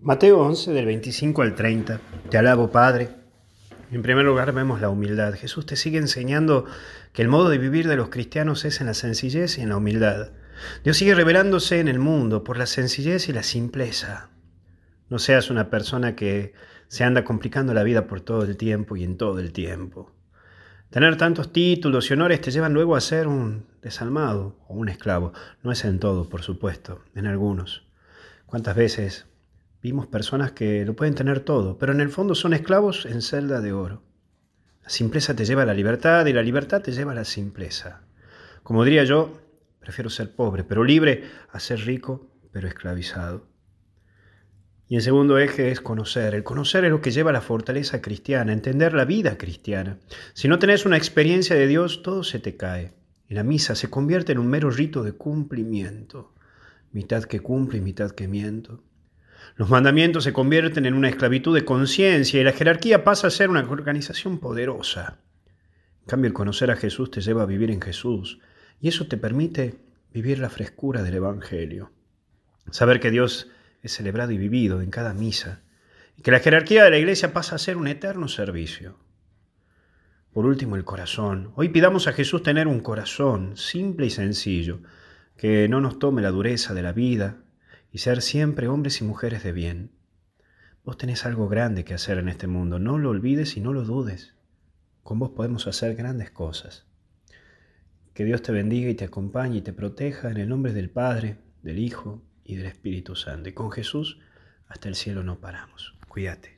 Mateo 11 del 25 al 30. Te alabo, Padre. En primer lugar vemos la humildad. Jesús te sigue enseñando que el modo de vivir de los cristianos es en la sencillez y en la humildad. Dios sigue revelándose en el mundo por la sencillez y la simpleza. No seas una persona que se anda complicando la vida por todo el tiempo y en todo el tiempo. Tener tantos títulos y honores te llevan luego a ser un desalmado o un esclavo. No es en todo, por supuesto, en algunos. ¿Cuántas veces Vimos personas que lo pueden tener todo, pero en el fondo son esclavos en celda de oro. La simpleza te lleva a la libertad y la libertad te lleva a la simpleza. Como diría yo, prefiero ser pobre, pero libre, a ser rico, pero esclavizado. Y el segundo eje es conocer. El conocer es lo que lleva a la fortaleza cristiana, entender la vida cristiana. Si no tenés una experiencia de Dios, todo se te cae. Y la misa se convierte en un mero rito de cumplimiento. Mitad que cumple y mitad que miento. Los mandamientos se convierten en una esclavitud de conciencia y la jerarquía pasa a ser una organización poderosa. En cambio, el conocer a Jesús te lleva a vivir en Jesús y eso te permite vivir la frescura del Evangelio. Saber que Dios es celebrado y vivido en cada misa y que la jerarquía de la iglesia pasa a ser un eterno servicio. Por último, el corazón. Hoy pidamos a Jesús tener un corazón simple y sencillo, que no nos tome la dureza de la vida, y ser siempre hombres y mujeres de bien. Vos tenés algo grande que hacer en este mundo, no lo olvides y no lo dudes. Con vos podemos hacer grandes cosas. Que Dios te bendiga y te acompañe y te proteja en el nombre del Padre, del Hijo y del Espíritu Santo. Y con Jesús hasta el cielo no paramos. Cuídate.